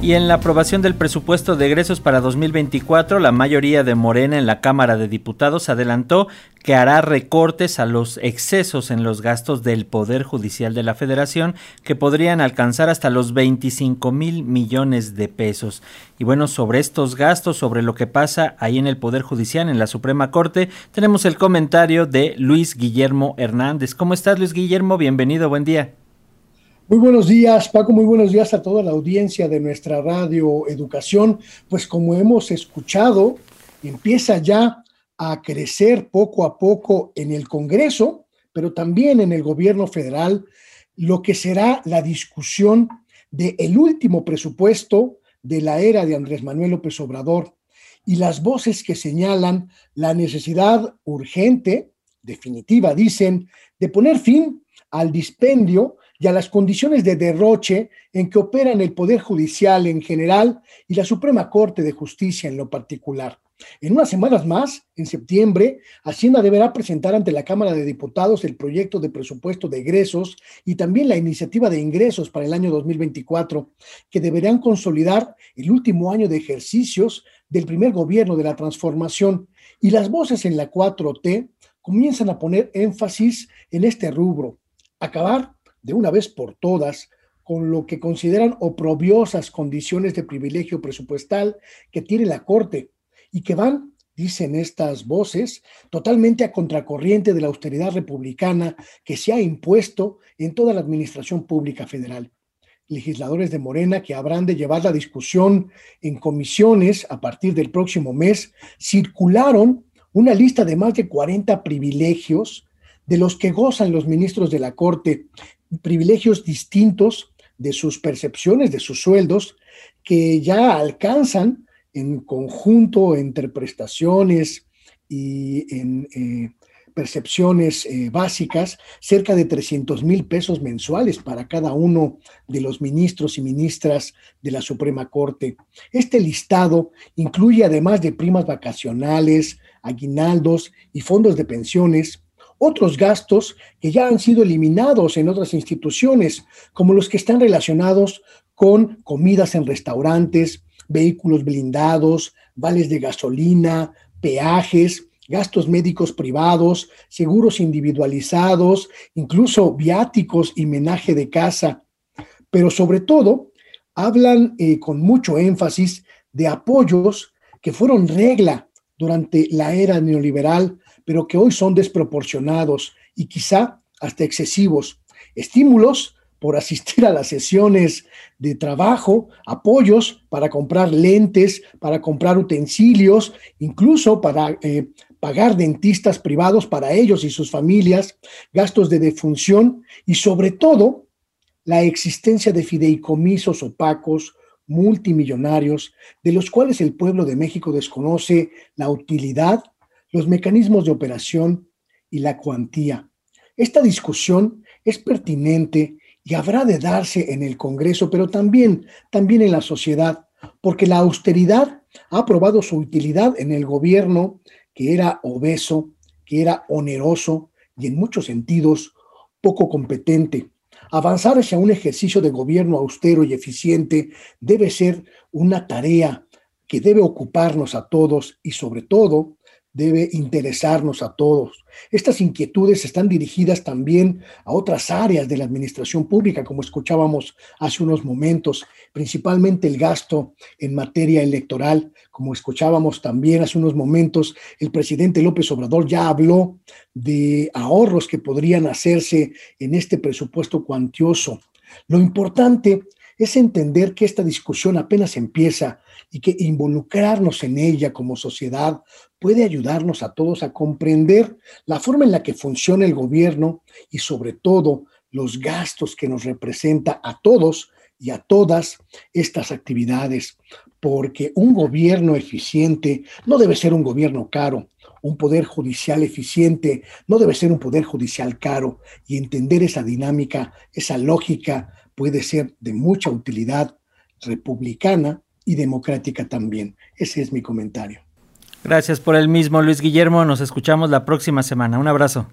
Y en la aprobación del presupuesto de egresos para 2024, la mayoría de Morena en la Cámara de Diputados adelantó que hará recortes a los excesos en los gastos del Poder Judicial de la Federación que podrían alcanzar hasta los 25 mil millones de pesos. Y bueno, sobre estos gastos, sobre lo que pasa ahí en el Poder Judicial, en la Suprema Corte, tenemos el comentario de Luis Guillermo Hernández. ¿Cómo estás, Luis Guillermo? Bienvenido, buen día. Muy buenos días, Paco, muy buenos días a toda la audiencia de nuestra radio Educación. Pues como hemos escuchado, empieza ya a crecer poco a poco en el Congreso, pero también en el gobierno federal, lo que será la discusión del el último presupuesto de la era de Andrés Manuel López Obrador y las voces que señalan la necesidad urgente, definitiva, dicen, de poner fin al dispendio y a las condiciones de derroche en que operan el Poder Judicial en general y la Suprema Corte de Justicia en lo particular. En unas semanas más, en septiembre, Hacienda deberá presentar ante la Cámara de Diputados el proyecto de presupuesto de egresos y también la iniciativa de ingresos para el año 2024, que deberán consolidar el último año de ejercicios del primer gobierno de la transformación. Y las voces en la 4T comienzan a poner énfasis en este rubro, acabar de una vez por todas con lo que consideran oprobiosas condiciones de privilegio presupuestal que tiene la Corte y que van, dicen estas voces, totalmente a contracorriente de la austeridad republicana que se ha impuesto en toda la administración pública federal. Legisladores de Morena que habrán de llevar la discusión en comisiones a partir del próximo mes circularon una lista de más de 40 privilegios de los que gozan los ministros de la Corte privilegios distintos de sus percepciones, de sus sueldos, que ya alcanzan en conjunto entre prestaciones y en eh, percepciones eh, básicas cerca de 300 mil pesos mensuales para cada uno de los ministros y ministras de la Suprema Corte. Este listado incluye además de primas vacacionales, aguinaldos y fondos de pensiones, otros gastos que ya han sido eliminados en otras instituciones, como los que están relacionados con comidas en restaurantes, vehículos blindados, vales de gasolina, peajes, gastos médicos privados, seguros individualizados, incluso viáticos y menaje de casa. Pero sobre todo, hablan eh, con mucho énfasis de apoyos que fueron regla durante la era neoliberal pero que hoy son desproporcionados y quizá hasta excesivos. Estímulos por asistir a las sesiones de trabajo, apoyos para comprar lentes, para comprar utensilios, incluso para eh, pagar dentistas privados para ellos y sus familias, gastos de defunción y sobre todo la existencia de fideicomisos opacos, multimillonarios, de los cuales el pueblo de México desconoce la utilidad los mecanismos de operación y la cuantía. Esta discusión es pertinente y habrá de darse en el Congreso, pero también, también en la sociedad, porque la austeridad ha probado su utilidad en el gobierno que era obeso, que era oneroso y en muchos sentidos poco competente. Avanzar hacia un ejercicio de gobierno austero y eficiente debe ser una tarea que debe ocuparnos a todos y sobre todo debe interesarnos a todos. Estas inquietudes están dirigidas también a otras áreas de la administración pública, como escuchábamos hace unos momentos, principalmente el gasto en materia electoral, como escuchábamos también hace unos momentos, el presidente López Obrador ya habló de ahorros que podrían hacerse en este presupuesto cuantioso. Lo importante es entender que esta discusión apenas empieza y que involucrarnos en ella como sociedad puede ayudarnos a todos a comprender la forma en la que funciona el gobierno y sobre todo los gastos que nos representa a todos y a todas estas actividades, porque un gobierno eficiente no debe ser un gobierno caro, un poder judicial eficiente no debe ser un poder judicial caro. Y entender esa dinámica, esa lógica puede ser de mucha utilidad republicana y democrática también. Ese es mi comentario. Gracias por el mismo, Luis Guillermo. Nos escuchamos la próxima semana. Un abrazo.